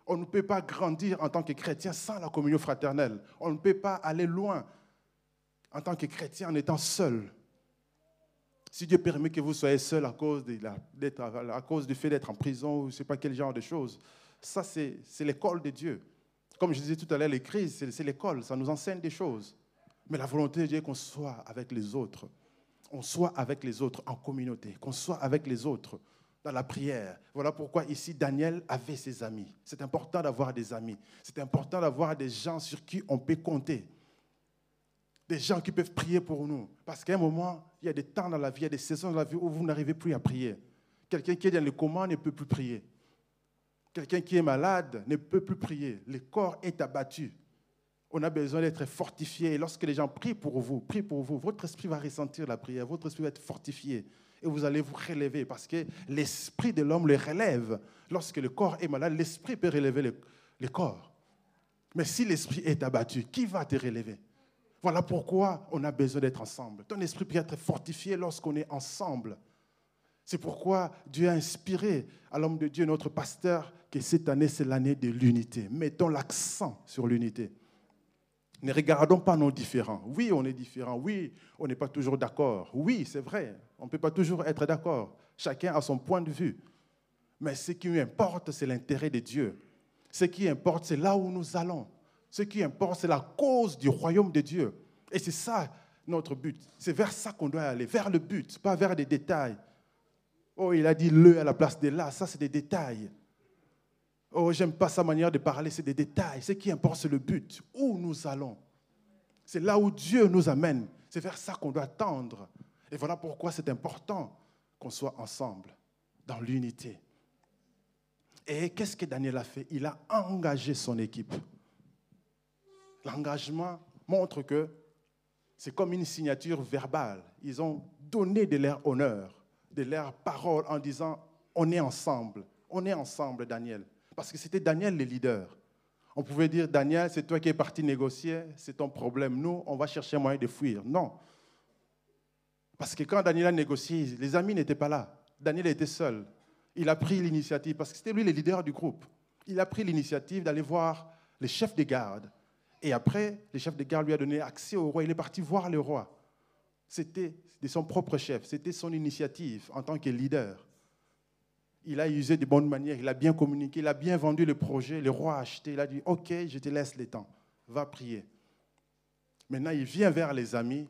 A: On ne peut pas grandir en tant que chrétien sans la communion fraternelle. On ne peut pas aller loin en tant que chrétien en étant seul. Si Dieu permet que vous soyez seul à cause, de à cause du fait d'être en prison ou je ne sais pas quel genre de choses, ça c'est l'école de Dieu. Comme je disais tout à l'heure, les crises, c'est l'école, ça nous enseigne des choses. Mais la volonté de Dieu est qu'on soit avec les autres. On soit avec les autres en communauté, qu'on soit avec les autres dans la prière. Voilà pourquoi ici Daniel avait ses amis. C'est important d'avoir des amis. C'est important d'avoir des gens sur qui on peut compter. Des gens qui peuvent prier pour nous. Parce qu'à un moment, il y a des temps dans la vie, il y a des saisons dans la vie où vous n'arrivez plus à prier. Quelqu'un qui est dans le coma ne peut plus prier. Quelqu'un qui est malade ne peut plus prier. Le corps est abattu. On a besoin d'être fortifié. Et lorsque les gens prient pour vous, prient pour vous, votre esprit va ressentir la prière, votre esprit va être fortifié. Et vous allez vous relever parce que l'esprit de l'homme le relève. Lorsque le corps est malade, l'esprit peut relever le, le corps. Mais si l'esprit est abattu, qui va te relever? Voilà pourquoi on a besoin d'être ensemble. Ton esprit peut être fortifié lorsqu'on est ensemble. C'est pourquoi Dieu a inspiré à l'homme de Dieu, notre pasteur, que cette année, c'est l'année de l'unité. Mettons l'accent sur l'unité. Ne regardons pas nos différents. Oui, on est différents. Oui, on n'est pas toujours d'accord. Oui, c'est vrai. On ne peut pas toujours être d'accord. Chacun a son point de vue. Mais ce qui importe, c'est l'intérêt de Dieu. Ce qui importe, c'est là où nous allons. Ce qui importe, c'est la cause du royaume de Dieu. Et c'est ça notre but. C'est vers ça qu'on doit aller, vers le but, pas vers des détails. Oh, il a dit le à la place de là. Ça, c'est des détails. Oh, j'aime pas sa manière de parler, c'est des détails. Ce qui importe, c'est le but. Où nous allons. C'est là où Dieu nous amène. C'est vers ça qu'on doit tendre. Et voilà pourquoi c'est important qu'on soit ensemble, dans l'unité. Et qu'est-ce que Daniel a fait? Il a engagé son équipe. L'engagement montre que c'est comme une signature verbale. Ils ont donné de leur honneur de leurs paroles en disant on est ensemble, on est ensemble, Daniel. Parce que c'était Daniel le leader. On pouvait dire Daniel, c'est toi qui es parti négocier, c'est ton problème. Nous, on va chercher un moyen de fuir. Non. Parce que quand Daniel a négocié, les amis n'étaient pas là. Daniel était seul. Il a pris l'initiative, parce que c'était lui le leader du groupe. Il a pris l'initiative d'aller voir les chefs de garde. Et après, le chef de garde lui a donné accès au roi. Il est parti voir le roi. C'était de son propre chef, c'était son initiative en tant que leader. Il a usé de bonnes manières, il a bien communiqué, il a bien vendu le projet, le roi a acheté, il a dit, OK, je te laisse le temps, va prier. Maintenant, il vient vers les amis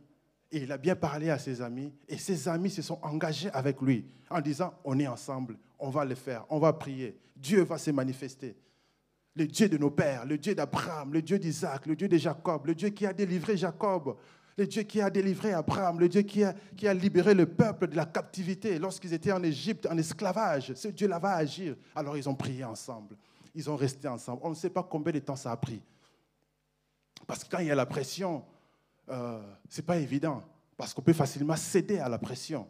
A: et il a bien parlé à ses amis et ses amis se sont engagés avec lui en disant, on est ensemble, on va le faire, on va prier, Dieu va se manifester. Le Dieu de nos pères, le Dieu d'Abraham, le Dieu d'Isaac, le Dieu de Jacob, le Dieu qui a délivré Jacob le Dieu qui a délivré Abraham, le Dieu qui a, libéré le peuple de la captivité lorsqu'ils étaient en Égypte, en esclavage. Ce Dieu-là va agir. Alors ils ont prié ensemble. Ils ont resté ensemble. On ne sait pas combien de temps ça a pris. Parce que quand il y a la pression, euh, ce n'est pas évident. Parce qu'on peut facilement céder à la pression.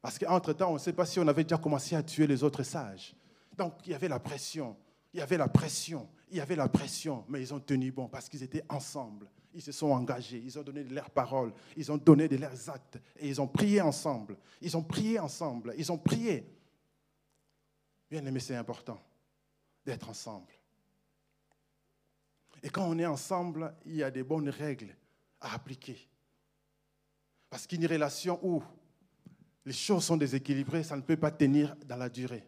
A: Parce qu'entre-temps, on ne sait pas si on avait déjà commencé à tuer les autres sages. Donc il y avait la pression. Il y avait la pression. Il y avait la pression. Mais ils ont tenu bon parce qu'ils étaient ensemble. Ils se sont engagés, ils ont donné de leurs paroles, ils ont donné de leurs actes et ils ont prié ensemble. Ils ont prié ensemble, ils ont prié. Bien aimé, c'est important d'être ensemble. Et quand on est ensemble, il y a des bonnes règles à appliquer. Parce qu'une relation où les choses sont déséquilibrées, ça ne peut pas tenir dans la durée.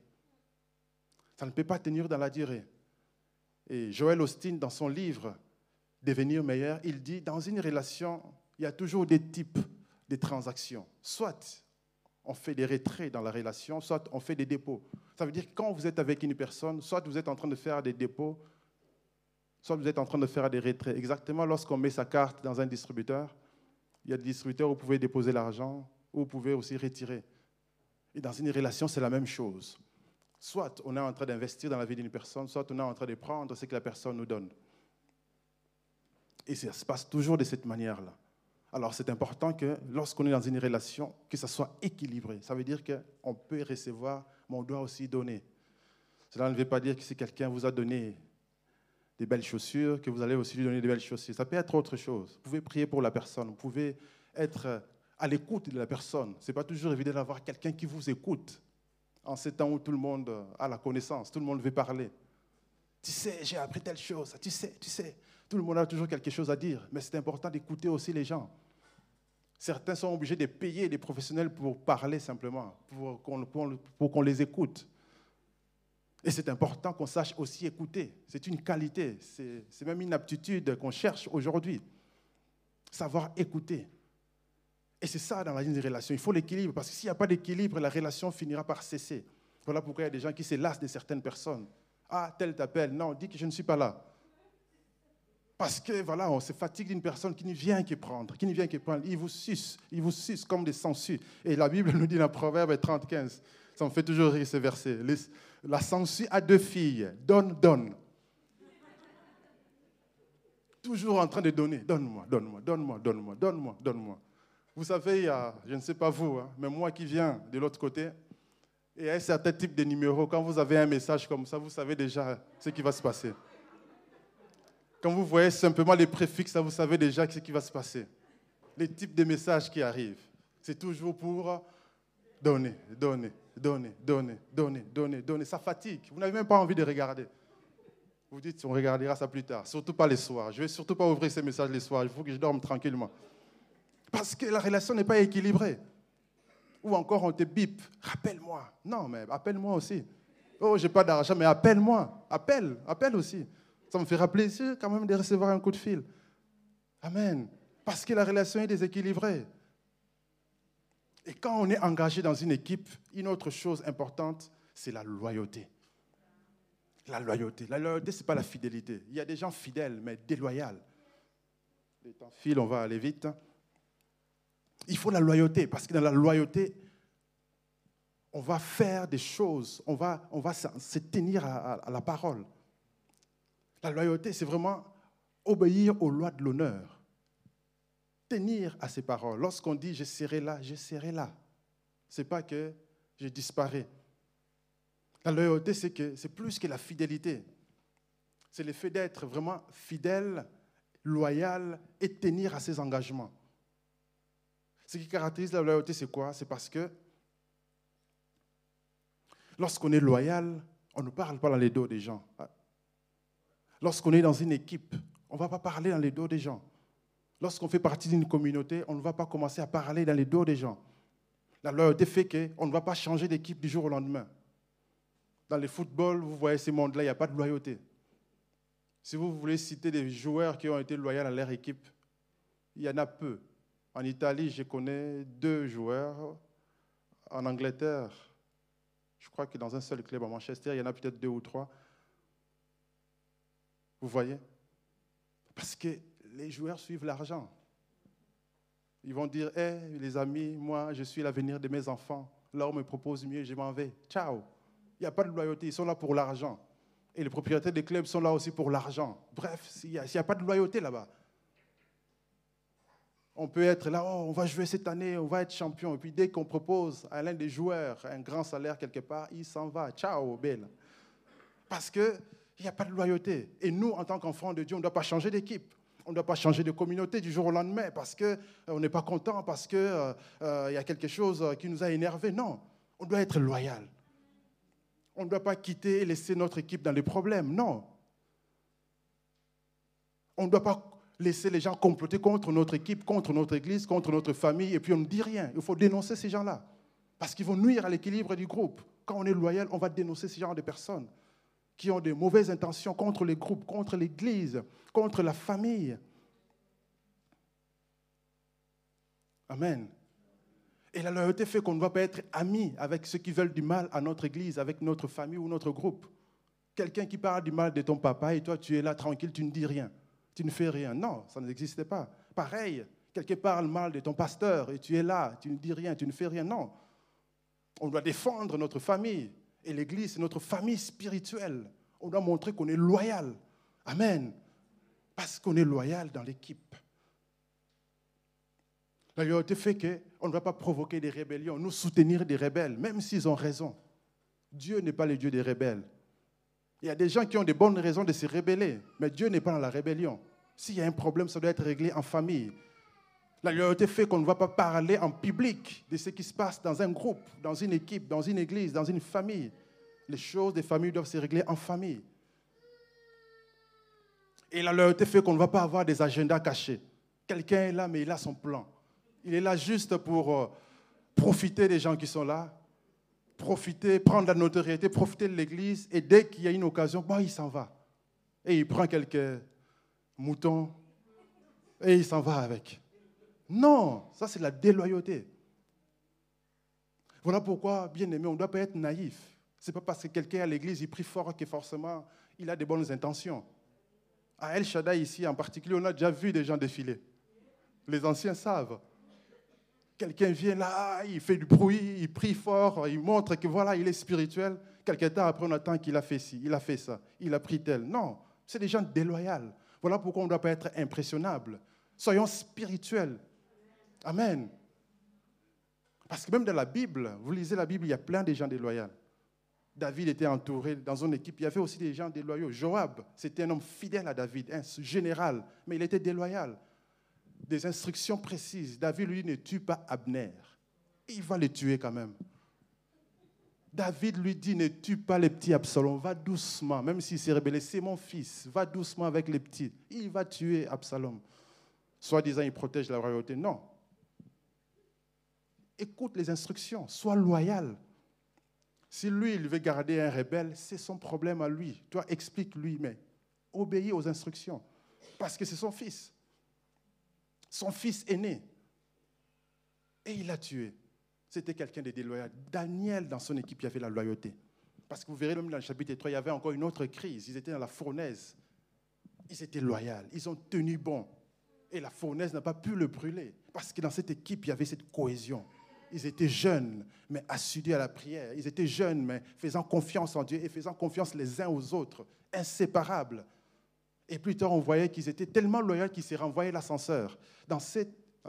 A: Ça ne peut pas tenir dans la durée. Et Joël Austin, dans son livre devenir meilleur, il dit, dans une relation, il y a toujours des types de transactions. Soit on fait des retraits dans la relation, soit on fait des dépôts. Ça veut dire que quand vous êtes avec une personne, soit vous êtes en train de faire des dépôts, soit vous êtes en train de faire des retraits. Exactement lorsqu'on met sa carte dans un distributeur, il y a des distributeurs où vous pouvez déposer l'argent, où vous pouvez aussi retirer. Et dans une relation, c'est la même chose. Soit on est en train d'investir dans la vie d'une personne, soit on est en train de prendre ce que la personne nous donne. Et ça se passe toujours de cette manière-là. Alors c'est important que lorsqu'on est dans une relation, que ça soit équilibré. Ça veut dire qu'on peut recevoir, mais on doit aussi donner. Cela ne veut pas dire que si quelqu'un vous a donné des belles chaussures, que vous allez aussi lui donner des belles chaussures. Ça peut être autre chose. Vous pouvez prier pour la personne, vous pouvez être à l'écoute de la personne. Ce n'est pas toujours évident d'avoir quelqu'un qui vous écoute en ces temps où tout le monde a la connaissance, tout le monde veut parler. Tu sais, j'ai appris telle chose, tu sais, tu sais. Tout le monde a toujours quelque chose à dire, mais c'est important d'écouter aussi les gens. Certains sont obligés de payer des professionnels pour parler simplement, pour qu'on les écoute. Et c'est important qu'on sache aussi écouter. C'est une qualité, c'est même une aptitude qu'on cherche aujourd'hui. Savoir écouter. Et c'est ça dans la ligne des relations. Il faut l'équilibre, parce que s'il n'y a pas d'équilibre, la relation finira par cesser. Voilà pourquoi il y a des gens qui se lassent de certaines personnes. Ah, tel t'appelle. Non, dis que je ne suis pas là. Parce que voilà, on se fatigue d'une personne qui ne vient que prendre, qui ne vient que prendre. Il vous suce, il vous suce comme des sangsues. Et la Bible nous dit dans Proverbe 30, 15, ça me fait toujours rire ce verset. La sangsue a deux filles, donne, donne. Toujours en train de donner, donne-moi, donne-moi, donne-moi, donne-moi, donne-moi, donne-moi. Vous savez, il y a, je ne sais pas vous, hein, mais moi qui viens de l'autre côté, et un certain type de numéro, quand vous avez un message comme ça, vous savez déjà ce qui va se passer. Quand vous voyez simplement les préfixes, vous savez déjà ce qui va se passer. Les types de messages qui arrivent, c'est toujours pour donner, donner, donner, donner, donner, donner, donner. Ça fatigue. Vous n'avez même pas envie de regarder. Vous dites, on regardera ça plus tard. Surtout pas les soirs. Je ne vais surtout pas ouvrir ces messages les soirs. Il faut que je dorme tranquillement. Parce que la relation n'est pas équilibrée. Ou encore on te bip, rappelle-moi. Non, mais appelle-moi aussi. Oh, j'ai pas d'argent, mais appelle-moi. Appelle, appelle aussi. Ça me fera plaisir quand même de recevoir un coup de fil. Amen. Parce que la relation est déséquilibrée. Et quand on est engagé dans une équipe, une autre chose importante, c'est la loyauté. La loyauté. La loyauté, ce n'est pas la fidélité. Il y a des gens fidèles, mais déloyaux. Les temps filent, on va aller vite. Il faut la loyauté, parce que dans la loyauté, on va faire des choses, on va, on va se tenir à la parole. La loyauté, c'est vraiment obéir aux lois de l'honneur. Tenir à ses paroles. Lorsqu'on dit je serai là, je serai là. Ce n'est pas que je disparais. La loyauté, c'est que c'est plus que la fidélité. C'est le fait d'être vraiment fidèle, loyal et tenir à ses engagements. Ce qui caractérise la loyauté, c'est quoi? C'est parce que lorsqu'on est loyal, on ne parle pas dans les dos des gens. Lorsqu'on est dans une équipe, on ne va pas parler dans les dos des gens. Lorsqu'on fait partie d'une communauté, on ne va pas commencer à parler dans les dos des gens. La loyauté fait qu'on ne va pas changer d'équipe du jour au lendemain. Dans le football, vous voyez ces mondes-là, il n'y a pas de loyauté. Si vous voulez citer des joueurs qui ont été loyaux à leur équipe, il y en a peu. En Italie, je connais deux joueurs. En Angleterre, je crois que dans un seul club à Manchester, il y en a peut-être deux ou trois. Vous voyez? Parce que les joueurs suivent l'argent. Ils vont dire, hé, les amis, moi, je suis l'avenir de mes enfants. Là, on me propose mieux, je m'en vais. Ciao. Il n'y a pas de loyauté, ils sont là pour l'argent. Et les propriétaires des clubs sont là aussi pour l'argent. Bref, il n'y a, pas de loyauté là-bas. On peut être là, oh, on va jouer cette année, on va être champion. Et puis dès qu'on propose à l'un des joueurs un grand salaire quelque part, il s'en va. Ciao, belle. Parce que il n'y a pas de loyauté. Et nous, en tant qu'enfants de Dieu, on ne doit pas changer d'équipe. On ne doit pas changer de communauté du jour au lendemain parce qu'on euh, n'est pas content, parce qu'il euh, euh, y a quelque chose qui nous a énervés. Non, on doit être loyal. On ne doit pas quitter et laisser notre équipe dans les problèmes. Non. On ne doit pas laisser les gens comploter contre notre équipe, contre notre église, contre notre famille, et puis on ne dit rien. Il faut dénoncer ces gens-là. Parce qu'ils vont nuire à l'équilibre du groupe. Quand on est loyal, on va dénoncer ces genre de personnes qui ont de mauvaises intentions contre les groupes, contre l'Église, contre la famille. Amen. Et la loyauté fait qu'on ne va pas être ami avec ceux qui veulent du mal à notre Église, avec notre famille ou notre groupe. Quelqu'un qui parle du mal de ton papa et toi tu es là tranquille, tu ne dis rien, tu ne fais rien. Non, ça n'existait pas. Pareil, quelqu'un parle mal de ton pasteur et tu es là, tu ne dis rien, tu ne fais rien. Non. On doit défendre notre famille, et l'Église, c'est notre famille spirituelle. On doit montrer qu'on est loyal. Amen. Parce qu'on est loyal dans l'équipe. La loyauté fait qu'on ne va pas provoquer des rébellions, nous soutenir des rebelles, même s'ils ont raison. Dieu n'est pas le Dieu des rebelles. Il y a des gens qui ont des bonnes raisons de se rébeller, mais Dieu n'est pas dans la rébellion. S'il y a un problème, ça doit être réglé en famille. La loyauté fait qu'on ne va pas parler en public de ce qui se passe dans un groupe, dans une équipe, dans une église, dans une famille. Les choses des familles doivent se régler en famille. Et la loyauté fait qu'on ne va pas avoir des agendas cachés. Quelqu'un est là, mais il a son plan. Il est là juste pour euh, profiter des gens qui sont là, profiter, prendre la notoriété, profiter de l'église, et dès qu'il y a une occasion, bah, il s'en va. Et il prend quelques moutons, et il s'en va avec. Non, ça c'est la déloyauté. Voilà pourquoi, bien aimé, on ne doit pas être naïf. Ce n'est pas parce que quelqu'un à l'église, il prie fort que forcément il a des bonnes intentions. À El Shaddai, ici en particulier, on a déjà vu des gens défiler. Les anciens savent. Quelqu'un vient là, il fait du bruit, il prie fort, il montre que voilà, il est spirituel. Quelques temps après, on attend qu'il a fait ci, il a fait ça, il a pris tel. Non, c'est des gens déloyaux. Voilà pourquoi on ne doit pas être impressionnable. Soyons spirituels. Amen. Parce que même dans la Bible, vous lisez la Bible, il y a plein de gens déloyaux. David était entouré dans une équipe. Il y avait aussi des gens déloyaux. Joab, c'était un homme fidèle à David, un général, mais il était déloyal des instructions précises. David lui ne tue pas Abner. Il va le tuer quand même. David lui dit ne tue pas les petits Absalom, va doucement, même s'il s'est rebellé, c'est mon fils, va doucement avec les petits. Il va tuer Absalom. Soit disant il protège la royauté. Non. Écoute les instructions, sois loyal. Si lui, il veut garder un rebelle, c'est son problème à lui. Toi, explique-lui, mais obéis aux instructions. Parce que c'est son fils. Son fils aîné. Et il l'a tué. C'était quelqu'un de déloyal. Daniel, dans son équipe, il y avait la loyauté. Parce que vous verrez même dans le chapitre 3, il y avait encore une autre crise. Ils étaient dans la fournaise. Ils étaient loyaux. Ils ont tenu bon. Et la fournaise n'a pas pu le brûler. Parce que dans cette équipe, il y avait cette cohésion. Ils étaient jeunes, mais assidus à la prière. Ils étaient jeunes, mais faisant confiance en Dieu et faisant confiance les uns aux autres, inséparables. Et plus tard, on voyait qu'ils étaient tellement loyaux qu'ils s'est renvoyé l'ascenseur. Dans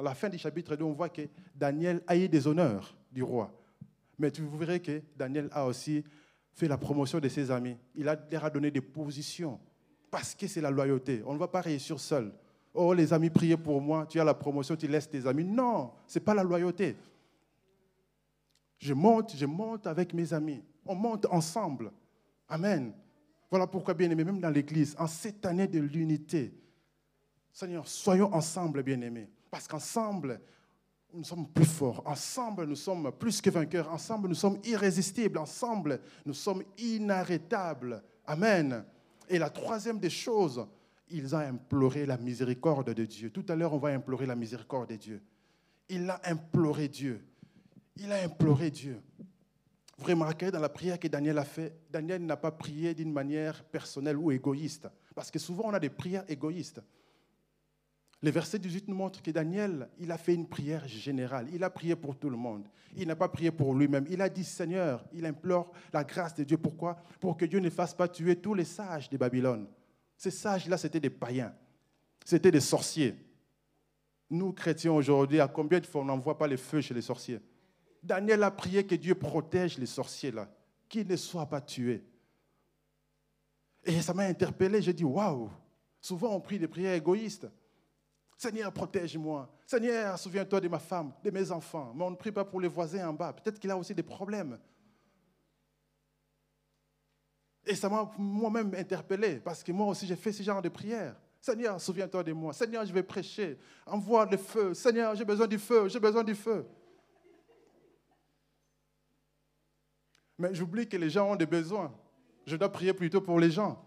A: la fin du chapitre 2, on voit que Daniel a eu des honneurs du roi. Mais vous verrez que Daniel a aussi fait la promotion de ses amis. Il leur a donné des positions. Parce que c'est la loyauté. On ne va pas réussir seul. Oh, les amis, priez pour moi. Tu as la promotion, tu laisses tes amis. Non, ce n'est pas la loyauté. Je monte, je monte avec mes amis. On monte ensemble. Amen. Voilà pourquoi, bien aimé, même dans l'Église, en cette année de l'unité, Seigneur, soyons ensemble, bien aimés. Parce qu'ensemble, nous sommes plus forts. Ensemble, nous sommes plus que vainqueurs. Ensemble, nous sommes irrésistibles. Ensemble, nous sommes inarrêtables. Amen. Et la troisième des choses, ils ont imploré la miséricorde de Dieu. Tout à l'heure, on va implorer la miséricorde de Dieu. Il a imploré Dieu. Il a imploré Dieu. Vous remarquez dans la prière que Daniel a fait, Daniel n'a pas prié d'une manière personnelle ou égoïste. Parce que souvent, on a des prières égoïstes. Le verset 18 nous montre que Daniel, il a fait une prière générale. Il a prié pour tout le monde. Il n'a pas prié pour lui-même. Il a dit, Seigneur, il implore la grâce de Dieu. Pourquoi? Pour que Dieu ne fasse pas tuer tous les sages de Babylone. Ces sages-là, c'était des païens. C'était des sorciers. Nous, chrétiens, aujourd'hui, à combien de fois on n'envoie pas les feux chez les sorciers? Daniel a prié que Dieu protège les sorciers là, qu'ils ne soient pas tués. Et ça m'a interpellé, j'ai dit, waouh, souvent on prie des prières égoïstes. Seigneur, protège-moi. Seigneur, souviens-toi de ma femme, de mes enfants. Mais on ne prie pas pour les voisins en bas. Peut-être qu'il a aussi des problèmes. Et ça m'a moi-même interpellé, parce que moi aussi j'ai fait ce genre de prière. Seigneur, souviens-toi de moi. Seigneur, je vais prêcher. Envoie le feu. Seigneur, j'ai besoin du feu. J'ai besoin du feu. Mais j'oublie que les gens ont des besoins. Je dois prier plutôt pour les gens.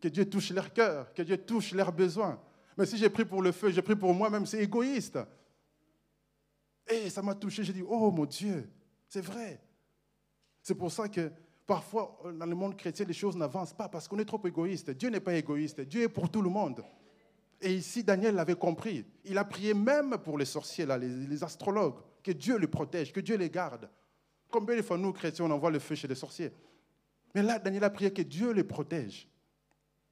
A: Que Dieu touche leur cœur, que Dieu touche leurs besoins. Mais si j'ai pris pour le feu, j'ai pris pour moi-même, c'est égoïste. Et ça m'a touché, j'ai dit, oh mon Dieu, c'est vrai. C'est pour ça que parfois, dans le monde chrétien, les choses n'avancent pas parce qu'on est trop égoïste. Dieu n'est pas égoïste, Dieu est pour tout le monde. Et ici, Daniel l'avait compris. Il a prié même pour les sorciers, les astrologues, que Dieu les protège, que Dieu les garde. Combien de fois nous, chrétiens, on envoie le feu chez les sorciers Mais là, Daniel a prié que Dieu les protège.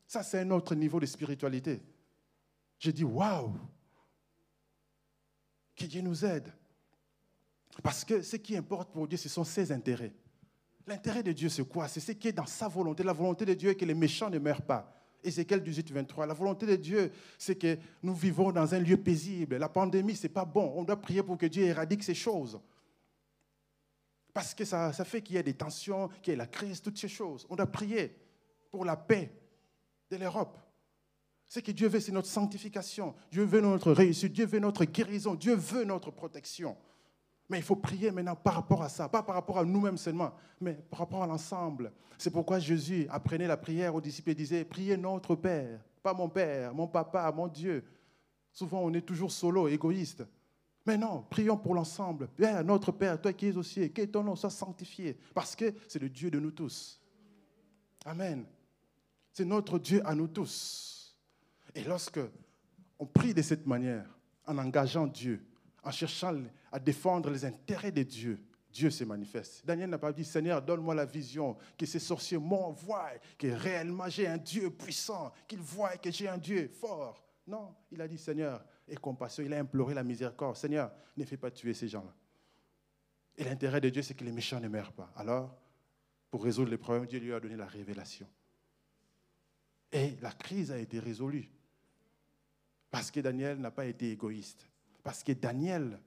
A: Ça, c'est un autre niveau de spiritualité. J'ai dit, waouh Que Dieu nous aide. Parce que ce qui importe pour Dieu, ce sont ses intérêts. L'intérêt de Dieu, c'est quoi? C'est ce qui est dans sa volonté. La volonté de Dieu est que les méchants ne meurent pas. Ézéchiel 18, 23. La volonté de Dieu, c'est que nous vivons dans un lieu paisible. La pandémie, ce n'est pas bon. On doit prier pour que Dieu éradique ces choses. Parce que ça, ça fait qu'il y ait des tensions, qu'il y ait la crise, toutes ces choses. On doit prier pour la paix de l'Europe. Ce que Dieu veut, c'est notre sanctification. Dieu veut notre réussite. Dieu veut notre guérison. Dieu veut notre protection. Mais il faut prier maintenant par rapport à ça, pas par rapport à nous-mêmes seulement, mais par rapport à l'ensemble. C'est pourquoi Jésus apprenait la prière aux disciples et disait, priez notre Père, pas mon Père, mon Papa, mon Dieu. Souvent, on est toujours solo, égoïste. Mais non, prions pour l'ensemble. Père, notre Père, toi qui es aussi, que ton nom soit sanctifié, parce que c'est le Dieu de nous tous. Amen. C'est notre Dieu à nous tous. Et lorsque on prie de cette manière, en engageant Dieu, en cherchant à défendre les intérêts de Dieu, Dieu se manifeste. Daniel n'a pas dit, Seigneur, donne-moi la vision, que ces sorciers m'envoient, que réellement j'ai un Dieu puissant, qu'ils voient que j'ai un Dieu fort. Non, il a dit, Seigneur, et compassion, il a imploré la miséricorde. Seigneur, ne fais pas tuer ces gens-là. Et l'intérêt de Dieu, c'est que les méchants ne meurent pas. Alors, pour résoudre les problèmes, Dieu lui a donné la révélation. Et la crise a été résolue. Parce que Daniel n'a pas été égoïste. Parce que Daniel,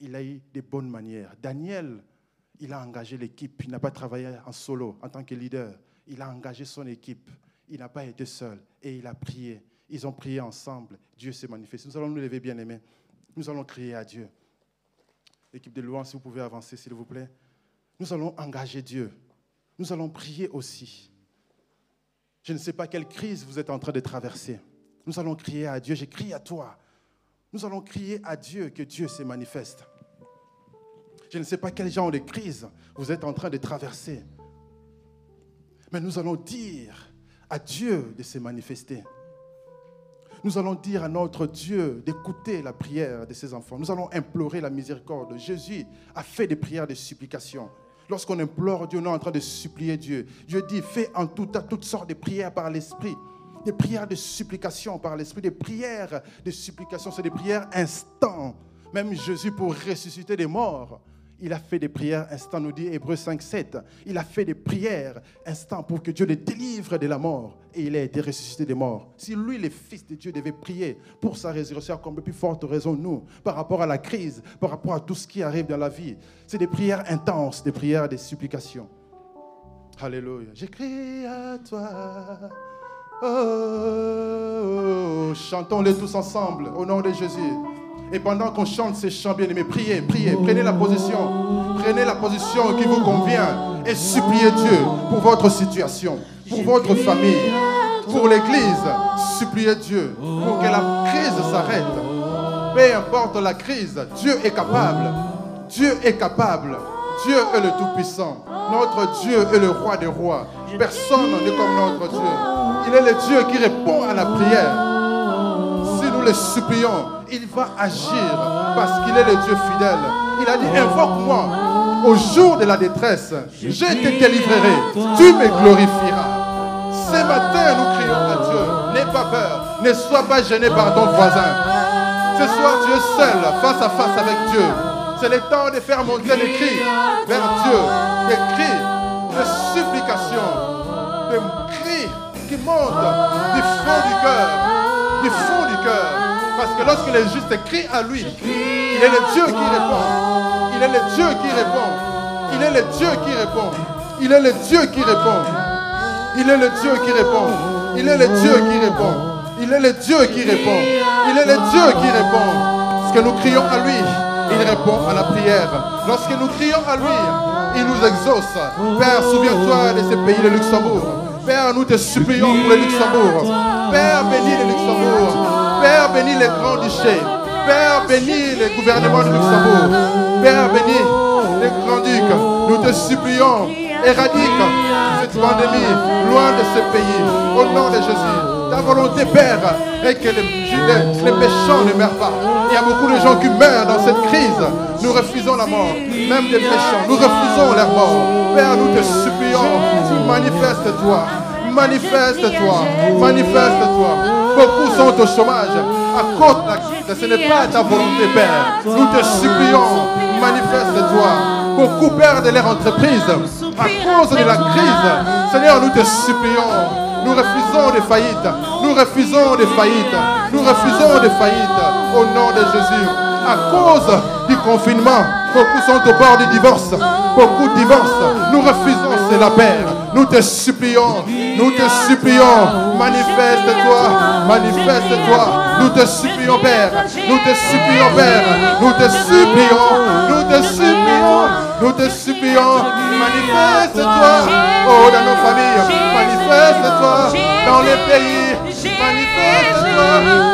A: il a eu des bonnes manières. Daniel, il a engagé l'équipe. Il n'a pas travaillé en solo en tant que leader. Il a engagé son équipe. Il n'a pas été seul. Et il a prié. Ils ont prié ensemble. Dieu s'est manifesté. Nous allons nous lever, bien aimés. Nous allons crier à Dieu. Équipe de louange, si vous pouvez avancer, s'il vous plaît. Nous allons engager Dieu. Nous allons prier aussi. Je ne sais pas quelle crise vous êtes en train de traverser. Nous allons crier à Dieu. J'écris à toi. Nous allons crier à Dieu que Dieu se manifeste. Je ne sais pas quel genre de crise vous êtes en train de traverser. Mais nous allons dire à Dieu de se manifester. Nous allons dire à notre Dieu d'écouter la prière de ses enfants. Nous allons implorer la miséricorde. Jésus a fait des prières de supplication. Lorsqu'on implore Dieu, on est en train de supplier Dieu. Dieu dit, fais en tout toutes sortes de prières par l'Esprit des prières de supplication par l'Esprit, des prières de supplication, c'est des prières instant. Même Jésus, pour ressusciter des morts, il a fait des prières instant, nous dit Hébreu 5, 7. Il a fait des prières instant pour que Dieu le délivre de la mort. Et il a été ressuscité des morts. Si lui, le Fils de Dieu, devait prier pour sa résurrection, comme de plus forte raison, nous, par rapport à la crise, par rapport à tout ce qui arrive dans la vie, c'est des prières intenses, des prières de supplication. Alléluia. J'écris à toi. Oh, chantons-les tous ensemble au nom de Jésus. Et pendant qu'on chante ces chants bien-aimés, priez, priez, prenez la position, prenez la position qui vous convient et suppliez Dieu pour votre situation, pour votre famille, pour l'Église. Suppliez Dieu pour que la crise s'arrête. Peu importe la crise, Dieu est capable. Dieu est capable. Dieu est le Tout-Puissant. Notre Dieu est le Roi des rois. Personne n'est comme notre Dieu. Il est le Dieu qui répond à la prière. Le supplions, il va agir parce qu'il est le Dieu fidèle. Il a dit, invoque-moi au jour de la détresse. Je te délivrerai. Tu me glorifieras. Ce matin, nous crions à Dieu. N'aie pas peur. Ne sois pas gêné par ton voisin. Ce soir, tu es seul, face à face avec Dieu. C'est le temps de faire monter les cris vers Dieu. Des cris de supplication, des cris qui montent du fond du cœur, que lorsque les justes crient à lui, il est le Dieu qui répond. Il est le Dieu qui répond. Il est le Dieu qui répond. Il est le Dieu qui répond. Il est le Dieu qui répond. Il est le Dieu qui répond. Il est le Dieu qui répond. Il est le Dieu qui répond. Parce que nous crions à lui, il répond à la prière. Lorsque nous crions à lui, il nous exauce. Père, souviens-toi de ces pays de Luxembourg. Père, nous te supplions pour le Luxembourg. Père, bénis le Luxembourg. Père, bénis les grands duchés. Père, bénis le gouvernement de Luxembourg. Père, bénis les grands ducs. Nous te supplions, éradique cette pandémie loin de ce pays. Au nom de Jésus. Ta volonté, Père, est que les, les, les méchants ne meurent pas. Il y a beaucoup de gens qui meurent dans cette crise. Nous refusons la mort, même des méchants. Nous refusons leur mort. Père, nous te supplions, manifeste-toi. Manifeste-toi, manifeste-toi. Beaucoup sont au chômage à cause de la crise. Ce n'est pas ta volonté, Père. Nous te supplions, manifeste-toi. Beaucoup perdent leur entreprise à cause de la crise. Seigneur, nous te supplions. Nous refusons des faillites. Nous refusons des faillites. Nous refusons des faillites. Au nom de Jésus. À cause du confinement, beaucoup sont au bord du divorce. Beaucoup divorcent. Nous refusons cela, Père. Nous te supplions. Nous te supplions. Manifeste-toi. Manifeste-toi. Nous te supplions, Père. Nous te supplions, Père. Nous te supplions. Nous te supplions. Nous te supplions. Manifeste-toi. Oh, dans nos familles. Manifeste-toi. Dans les pays. Manifeste-toi.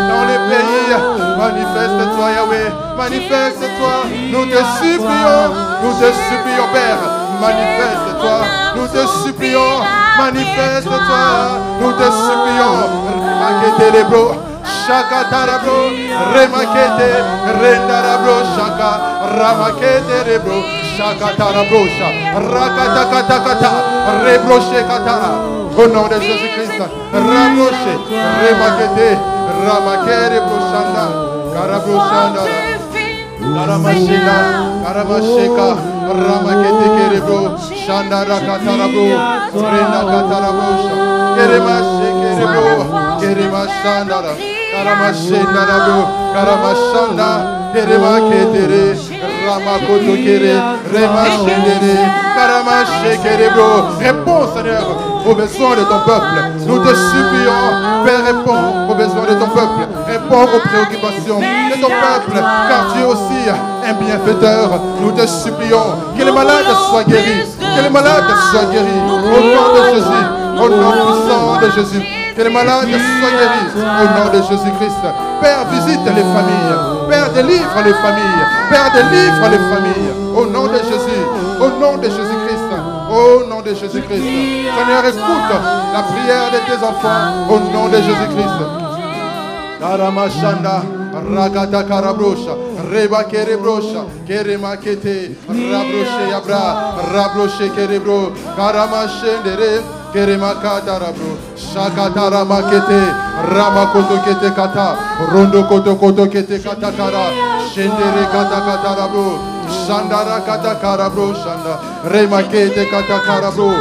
A: Dans les pays. Manifeste-toi, Yahweh. Manifeste-toi. Nous te supplions. Nous te supplions, Père. Manifeste-toi. Nous te supplions. Manifeste-toi. Nous te supplions. Maquete les bros. Shaka tarabro, remakete, rendarabro, shaka, ramakete rebro, shaka tarabro, rakata kata kata, rebroche katara. Au nom de Jésus-Christ, rabroche, remakete, ramakere broshanda, karabro shanda. Karamashika, Karamashika, Ramakete Kerebro, Shanda Rakatarabro, Renda Katarabosha, Keremashe Kerebro, Keremashandara, Karamashendarabro, Karamashanda, Ramakoto Kere, Remashendere, Karamashe Kerebro. Réponds Seigneur aux besoins de ton peuple. Nous te supplions, Père, réponds aux besoins de ton peuple. Réponds aux préoccupations de ton peuple, car tu es aussi un bienfaiteur. Nous te supplions que les malades soient guéris, que les malades soient guéris. Au nom de Jésus, au nom puissant de Jésus. Que les malades soient guéris au nom de Jésus-Christ. Père, visite les familles. Père, délivre les familles. Père, délivre les familles. Au nom de Jésus. Au nom de Jésus-Christ. Au nom de Jésus-Christ. Seigneur, écoute la prière de tes enfants. Au nom de Jésus-Christ. Ragata karabrosha reba kerebrosha kerema kete rabroshe yabra rabroshe kerebro karamashendere kerema katarabro shakatara makete rama koto kete kata rondo koto koto kete kata kara shendere kata katarabro Sandara kata karabro sanda remakete kata karabro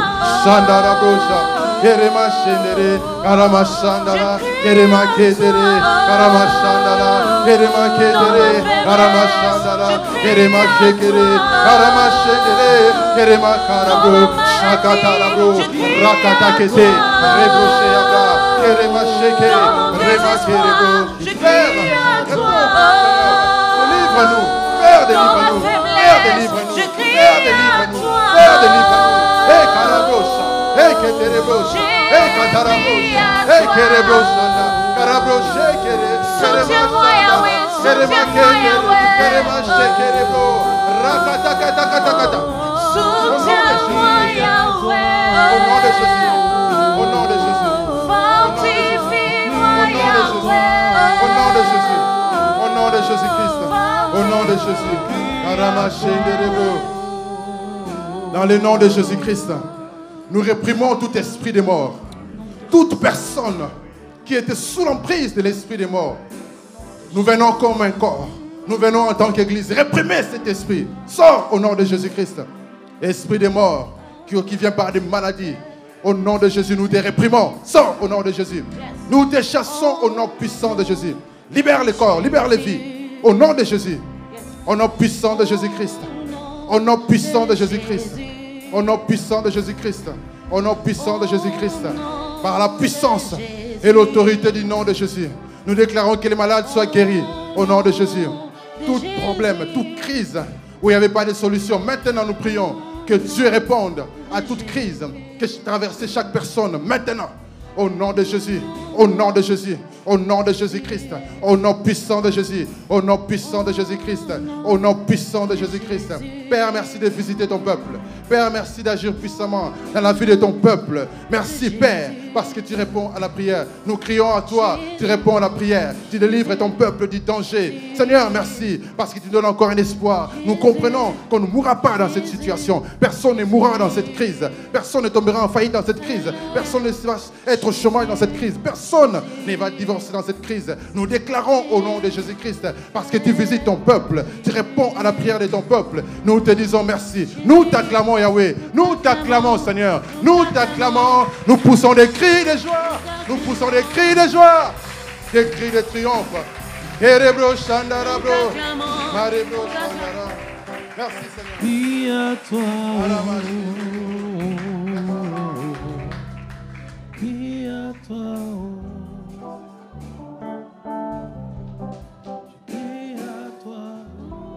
A: sandara brosha. Kerema shendere, karama shandara, kerema kedere, karama shandara, kerema kedere, karama shandara, kerema shekere, karama shendere, kerema karabro, shakatarabro, rakata kete, rebro sheyabra, kerema sheke, rema kerebro. Père, réponds, délivre-nous, Père, délivre-nous, Père, délivre-nous, Père, délivre-nous, Père, délivre-nous, Hey, karabro, Rakata kata kata kata. Au nom de Jésus. Au nom de Jésus. Au nom de Jésus. Au nom de Jésus-Christ. Au nom de Jésus. Karamashe kerebo. Dans le nom de Jésus-Christ. Nous réprimons tout esprit de mort. Toute personne qui était sous l'emprise de l'esprit de mort. Nous venons comme un corps. Nous venons en tant qu'Église réprimer cet esprit. Sors au nom de Jésus-Christ. Esprit de mort qui, vient par des maladies. Au nom de Jésus, nous te réprimons. Sors au nom de Jésus. Nous te chassons au nom puissant de Jésus. Libère le corps, libère les vies. Au nom de Jésus. Au nom puissant de Jésus-Christ. Au nom puissant de Jésus-Christ. Au nom puissant de Jésus-Christ. Au nom puissant de Jésus-Christ. Par la puissance et l'autorité du nom de Jésus. Nous déclarons que les malades soient guéris. Au nom de Jésus. Tout problème, toute crise où il n'y avait pas de solution. Maintenant, nous prions que Dieu réponde à toute crise que traversait chaque personne. Maintenant. Au nom de Jésus, au nom de Jésus, au nom de Jésus-Christ, au nom puissant de Jésus, au nom puissant de Jésus-Christ, au nom puissant de Jésus-Christ. Père, merci de visiter ton peuple. Père, merci d'agir puissamment dans la vie de ton peuple. Merci, Père, parce que tu réponds à la prière. Nous crions à toi, tu réponds à la prière. Tu délivres ton peuple du danger. Seigneur, merci, parce que tu donnes encore un espoir. Nous comprenons qu'on ne mourra pas dans cette situation. Personne ne mourra dans cette crise. Personne ne tombera en faillite dans cette crise. Personne ne va être au chômage dans cette crise. Personne ne va divorcer dans cette crise. Nous déclarons au nom de Jésus-Christ, parce que tu visites ton peuple, tu réponds à la prière de ton peuple. Nous te disons merci. Nous t'acclamons, Yahweh. Nous t'acclamons, Seigneur. Nous t'acclamons. Nous poussons des cris de joie. Nous poussons des cris de joie. Des cris de triomphe. Merci, Seigneur.
B: À toi.